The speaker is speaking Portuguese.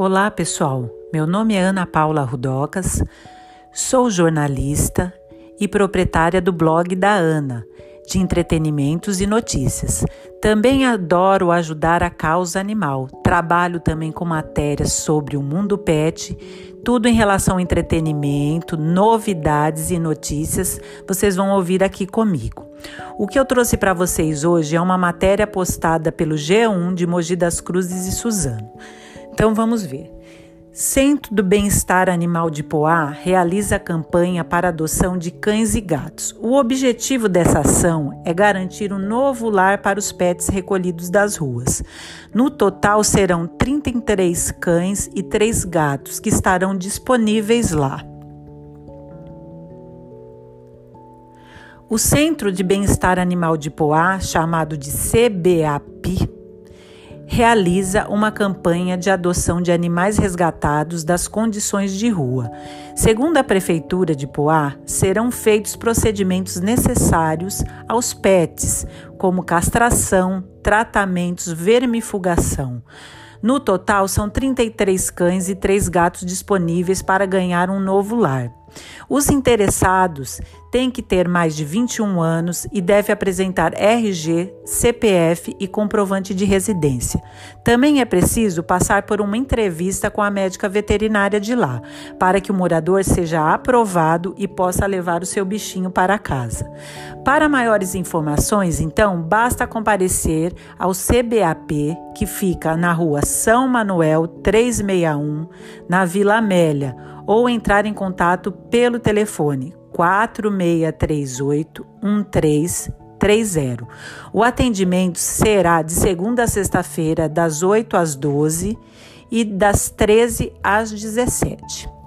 Olá, pessoal. Meu nome é Ana Paula Rudocas, sou jornalista e proprietária do blog da Ana, de entretenimentos e notícias. Também adoro ajudar a causa animal. Trabalho também com matérias sobre o mundo pet, tudo em relação ao entretenimento, novidades e notícias. Vocês vão ouvir aqui comigo. O que eu trouxe para vocês hoje é uma matéria postada pelo G1 de Mogi das Cruzes e Suzano. Então vamos ver. Centro do Bem-Estar Animal de Poá realiza campanha para adoção de cães e gatos. O objetivo dessa ação é garantir um novo lar para os pets recolhidos das ruas. No total serão 33 cães e 3 gatos que estarão disponíveis lá. O Centro de Bem-Estar Animal de Poá, chamado de CBAP, realiza uma campanha de adoção de animais resgatados das condições de rua. Segundo a Prefeitura de Poá, serão feitos procedimentos necessários aos pets, como castração, tratamentos, vermifugação. No total, são 33 cães e 3 gatos disponíveis para ganhar um novo lar. Os interessados têm que ter mais de 21 anos e deve apresentar RG, CPF e comprovante de residência. Também é preciso passar por uma entrevista com a médica veterinária de lá, para que o morador seja aprovado e possa levar o seu bichinho para casa. Para maiores informações, então, basta comparecer ao CBAP, que fica na rua São Manuel 361, na Vila Amélia ou entrar em contato pelo telefone 4638 1330. O atendimento será de segunda a sexta-feira, das 8 às 12 e das 13 às 17.